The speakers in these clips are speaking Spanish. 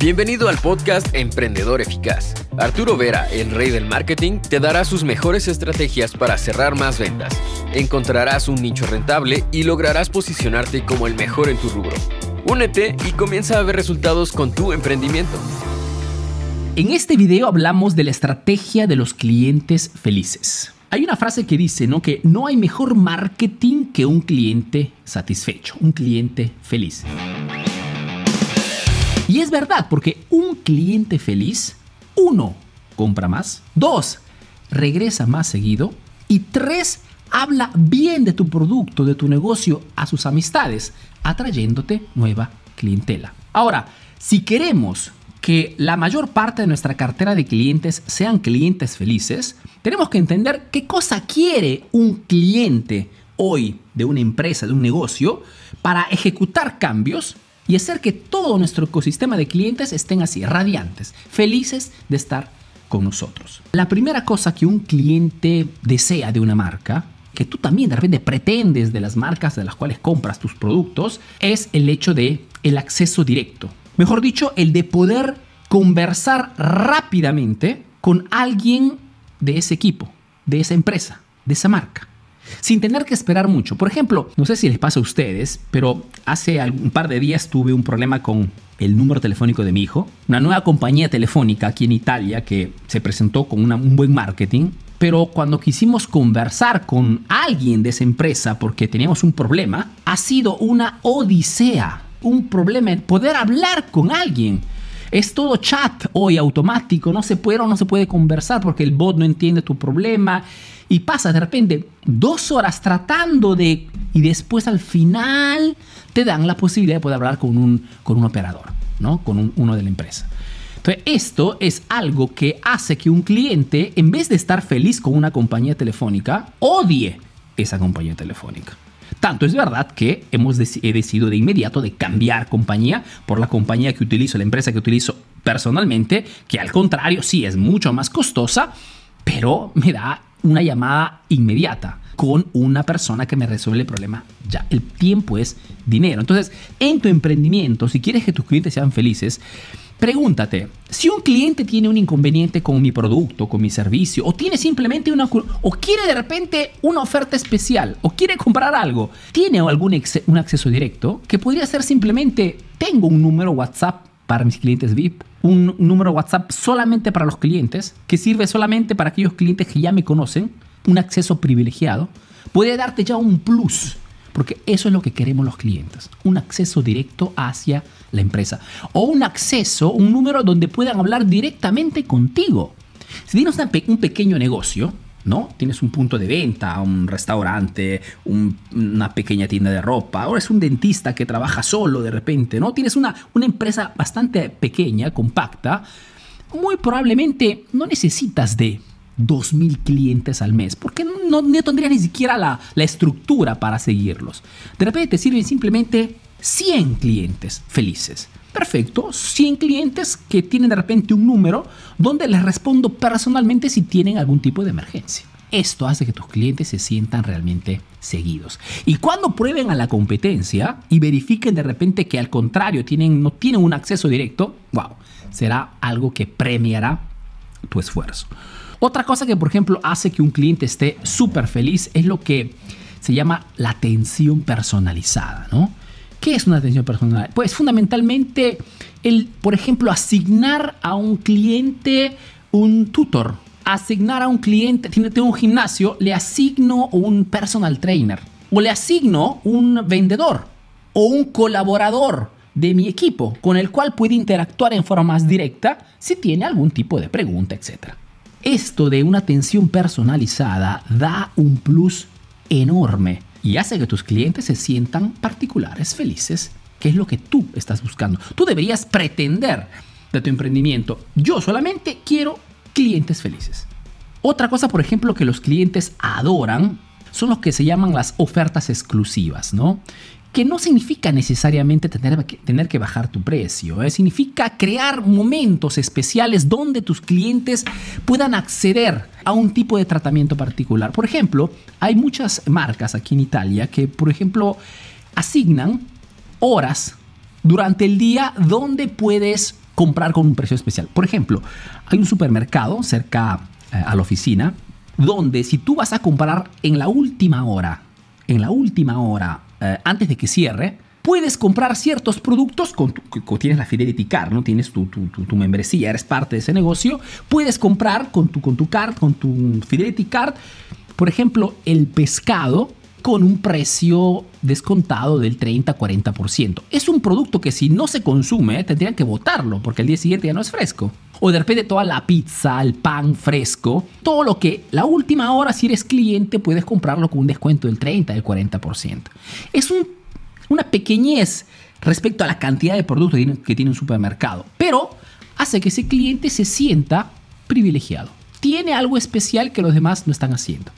Bienvenido al podcast Emprendedor Eficaz. Arturo Vera, el rey del marketing, te dará sus mejores estrategias para cerrar más ventas. Encontrarás un nicho rentable y lograrás posicionarte como el mejor en tu rubro. Únete y comienza a ver resultados con tu emprendimiento. En este video hablamos de la estrategia de los clientes felices. Hay una frase que dice, ¿no? Que no hay mejor marketing que un cliente satisfecho, un cliente feliz. Y es verdad, porque un cliente feliz, uno, compra más, dos, regresa más seguido y tres, habla bien de tu producto, de tu negocio a sus amistades, atrayéndote nueva clientela. Ahora, si queremos que la mayor parte de nuestra cartera de clientes sean clientes felices, tenemos que entender qué cosa quiere un cliente hoy de una empresa, de un negocio, para ejecutar cambios y hacer que todo nuestro ecosistema de clientes estén así, radiantes, felices de estar con nosotros. La primera cosa que un cliente desea de una marca, que tú también de repente pretendes de las marcas de las cuales compras tus productos, es el hecho de el acceso directo. Mejor dicho, el de poder conversar rápidamente con alguien de ese equipo, de esa empresa, de esa marca sin tener que esperar mucho. Por ejemplo, no sé si les pasa a ustedes, pero hace un par de días tuve un problema con el número telefónico de mi hijo, una nueva compañía telefónica aquí en Italia que se presentó con un buen marketing, pero cuando quisimos conversar con alguien de esa empresa porque teníamos un problema, ha sido una odisea, un problema en poder hablar con alguien. Es todo chat hoy automático, no se puede o no se puede conversar porque el bot no entiende tu problema y pasa de repente dos horas tratando de... y después al final te dan la posibilidad de poder hablar con un, con un operador, ¿no? Con uno de la empresa. Entonces, esto es algo que hace que un cliente, en vez de estar feliz con una compañía telefónica, odie esa compañía telefónica. Tanto es verdad que hemos he decidido de inmediato de cambiar compañía por la compañía que utilizo, la empresa que utilizo personalmente, que al contrario sí es mucho más costosa, pero me da una llamada inmediata con una persona que me resuelve el problema ya. El tiempo es dinero. Entonces, en tu emprendimiento, si quieres que tus clientes sean felices, pregúntate, si un cliente tiene un inconveniente con mi producto, con mi servicio, o tiene simplemente una... o quiere de repente una oferta especial, o quiere comprar algo, tiene algún un acceso directo, que podría ser simplemente, tengo un número WhatsApp para mis clientes VIP, un número WhatsApp solamente para los clientes, que sirve solamente para aquellos clientes que ya me conocen, un acceso privilegiado, puede darte ya un plus, porque eso es lo que queremos los clientes, un acceso directo hacia la empresa, o un acceso, un número donde puedan hablar directamente contigo. Si tienes un pequeño negocio, ¿no? Tienes un punto de venta, un restaurante, una pequeña tienda de ropa, ahora es un dentista que trabaja solo de repente, ¿no? Tienes una, una empresa bastante pequeña, compacta, muy probablemente no necesitas de 2.000 clientes al mes, porque no, no tendrías ni siquiera la, la estructura para seguirlos. De repente te sirven simplemente 100 clientes felices. Perfecto, 100 clientes que tienen de repente un número donde les respondo personalmente si tienen algún tipo de emergencia. Esto hace que tus clientes se sientan realmente seguidos. Y cuando prueben a la competencia y verifiquen de repente que al contrario tienen, no tienen un acceso directo, wow, será algo que premiará tu esfuerzo. Otra cosa que, por ejemplo, hace que un cliente esté súper feliz es lo que se llama la atención personalizada, ¿no? ¿Qué es una atención personal? Pues fundamentalmente el, por ejemplo, asignar a un cliente un tutor, asignar a un cliente, tiene un gimnasio, le asigno un personal trainer o le asigno un vendedor o un colaborador de mi equipo con el cual puede interactuar en forma más directa si tiene algún tipo de pregunta, etc. Esto de una atención personalizada da un plus enorme y hace que tus clientes se sientan particulares, felices, que es lo que tú estás buscando. Tú deberías pretender de tu emprendimiento, yo solamente quiero clientes felices. Otra cosa, por ejemplo, que los clientes adoran son los que se llaman las ofertas exclusivas, ¿no? Que no significa necesariamente tener, tener que bajar tu precio, ¿eh? significa crear momentos especiales donde tus clientes puedan acceder a un tipo de tratamiento particular. Por ejemplo, hay muchas marcas aquí en Italia que, por ejemplo, asignan horas durante el día donde puedes comprar con un precio especial. Por ejemplo, hay un supermercado cerca eh, a la oficina donde si tú vas a comprar en la última hora, en la última hora, eh, antes de que cierre, puedes comprar ciertos productos con tu, tienes la Fidelity Card, ¿no? Tienes tu, tu, membresía, eres parte de ese negocio, puedes comprar con tu, con tu card, con tu Fidelity Card, por ejemplo, el pescado con un precio descontado del 30-40%. Es un producto que si no se consume, tendrían que botarlo porque el día siguiente ya no es fresco. O de repente toda la pizza, el pan fresco, todo lo que la última hora si eres cliente puedes comprarlo con un descuento del 30, del 40%. Es una pequeñez respecto a la cantidad de productos que tiene un supermercado, pero hace que ese cliente se sienta privilegiado. Tiene algo especial que los demás no están haciendo.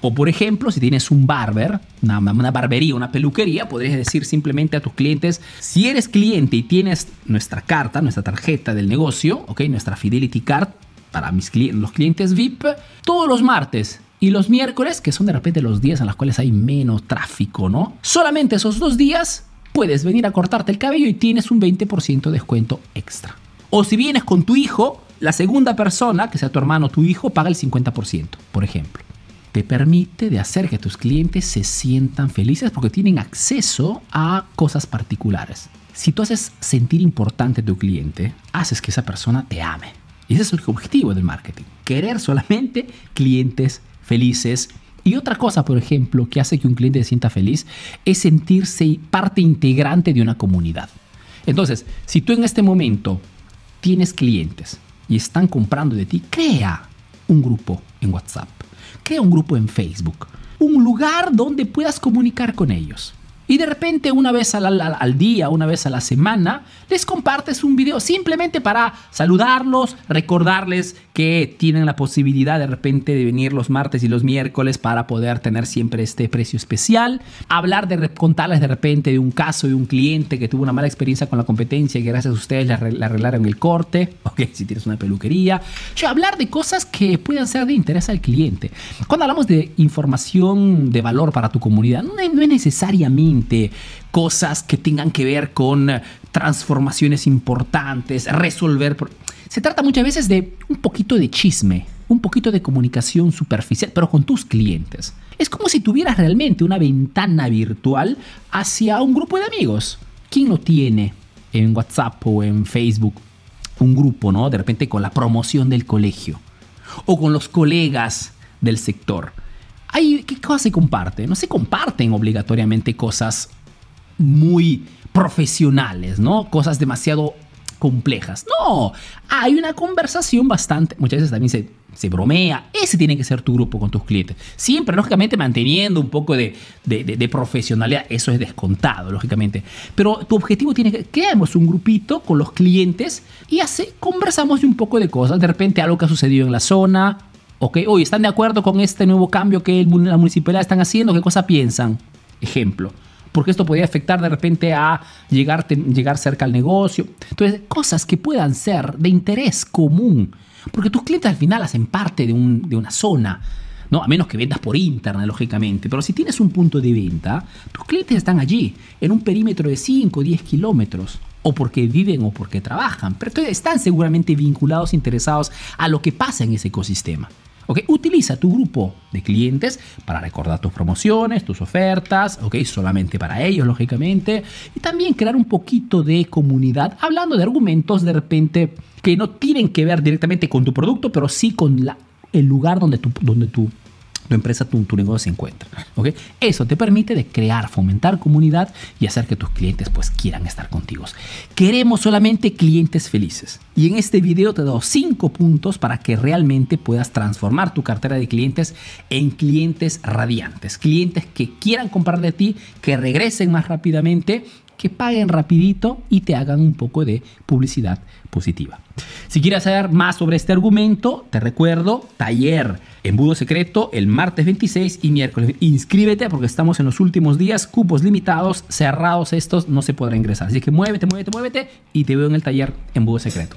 O por ejemplo, si tienes un barber, una, barbería, una peluquería, podrías decir simplemente a tus clientes, si eres cliente y tienes nuestra carta, nuestra tarjeta del negocio, ¿ok? Nuestra Fidelity Card para mis los clientes VIP, todos los martes y los miércoles, que son de repente los días en los cuales hay menos tráfico, ¿no? Solamente esos dos días puedes venir a cortarte el cabello y tienes un 20% de descuento extra. O si vienes con tu hijo, la segunda persona, que sea tu hermano o tu hijo, paga el 50%, por ejemplo te permite de hacer que tus clientes se sientan felices porque tienen acceso a cosas particulares. Si tú haces sentir importante a tu cliente, haces que esa persona te ame. Y ese es el objetivo del marketing. Querer solamente clientes felices. Y otra cosa, por ejemplo, que hace que un cliente se sienta feliz es sentirse parte integrante de una comunidad. Entonces, si tú en este momento tienes clientes y están comprando de ti, crea un grupo en WhatsApp crea un grupo en Facebook, un lugar donde puedas comunicar con ellos. Y de repente una vez al, día, una vez a la semana, les compartes un video simplemente para saludarlos, recordarles que tienen la posibilidad de repente de venir los martes y los miércoles para poder tener siempre este precio especial. Hablar de contarles de repente de un caso de un cliente que tuvo una mala experiencia con la competencia y que gracias a ustedes le, arreglaron el corte. Ok, si tienes una peluquería. O hablar de cosas que puedan ser de interés al cliente. Cuando hablamos de información de valor para tu comunidad, no no es necesariamente cosas que tengan que ver con transformaciones importantes, resolver... Se trata muchas veces de un poquito de chisme, un poquito de comunicación superficial, pero con tus clientes. Es como si tuvieras realmente una ventana virtual hacia un grupo de amigos. ¿Quién no tiene en WhatsApp o en Facebook un grupo, ¿no? De repente con la promoción del colegio o con los colegas del sector. ¿Qué cosas se comparten? No se comparten obligatoriamente cosas muy profesionales, ¿no? Cosas demasiado complejas. No, hay una conversación bastante, muchas veces también se, se bromea. Ese tiene que ser tu grupo con tus clientes. Siempre, lógicamente, manteniendo un poco de, de, profesionalidad. Eso es descontado, lógicamente. Pero tu objetivo tiene que, creamos un grupito con los clientes y así conversamos de un poco de cosas. De repente algo que ha sucedido en la zona, ¿Ok? Hoy ¿están de acuerdo con este nuevo cambio que la municipalidad están haciendo? ¿Qué cosa piensan? Ejemplo. Porque esto podría afectar de repente a llegar, llegar cerca al negocio. Entonces, cosas que puedan ser de interés común. Porque tus clientes al final hacen parte de, de una zona. ¿no? A menos que vendas por internet, lógicamente. Pero si tienes un punto de venta, tus clientes están allí, en un perímetro de 5 o 10 kilómetros. O porque viven o porque trabajan. Pero están seguramente vinculados, interesados a lo que pasa en ese ecosistema. Utiliza tu grupo de clientes para recordar tus promociones, tus ofertas, ¿ok? Solamente para ellos, lógicamente. Y también crear un poquito de comunidad hablando de argumentos de repente que no tienen que ver directamente con tu producto, pero sí con el lugar donde tu, donde tu tu empresa, tu, negocio se encuentra. Eso te permite de crear, fomentar comunidad y hacer que tus clientes pues quieran estar contigo. Queremos solamente clientes felices. Y en este video te doy cinco puntos para que realmente puedas transformar tu cartera de clientes en clientes radiantes. Clientes que quieran comprar de ti, que regresen más rápidamente que paguen rapidito y te hagan un poco de publicidad positiva. Si quieres saber más sobre este argumento, te recuerdo, taller embudo secreto el martes 26 y miércoles. Inscríbete porque estamos en los últimos días, cupos limitados, cerrados estos, no se podrá ingresar. Así que muévete, muévete, muévete y te veo en el taller embudo secreto.